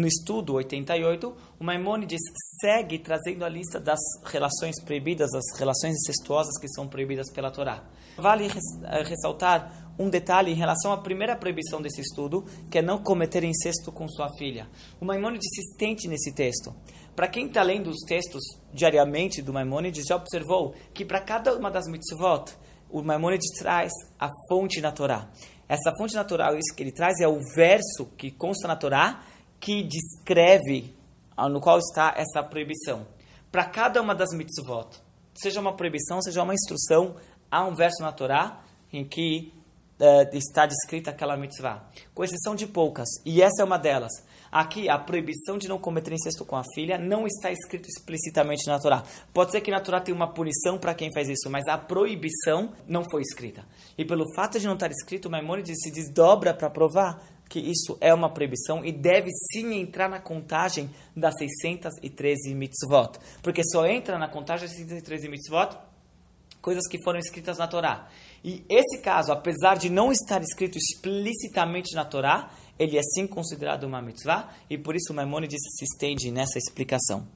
No estudo 88, o Maimônides segue trazendo a lista das relações proibidas, as relações incestuosas que são proibidas pela Torá. Vale eh, ressaltar um detalhe em relação à primeira proibição desse estudo, que é não cometer incesto com sua filha. O Maimônides se estende nesse texto. Para quem está lendo os textos diariamente do Maimônides, já observou que para cada uma das mitzvot, o Maimônides traz a fonte na Torá. Essa fonte natural, isso que ele traz é o verso que consta na Torá, que descreve ah, no qual está essa proibição. Para cada uma das mitzvot, seja uma proibição, seja uma instrução, há um verso na Torá em que uh, está descrita aquela mitzvah, com exceção de poucas, e essa é uma delas. Aqui, a proibição de não cometer incesto com a filha não está escrito explicitamente na Torá. Pode ser que na Torá tenha uma punição para quem faz isso, mas a proibição não foi escrita. E pelo fato de não estar escrito, o Maimônides se desdobra para provar que isso é uma proibição e deve sim entrar na contagem das 613 mitzvot. Porque só entra na contagem das 613 mitzvot coisas que foram escritas na Torá. E esse caso, apesar de não estar escrito explicitamente na Torá, ele é sim considerado uma mitzvah, e por isso Maimonides se estende nessa explicação.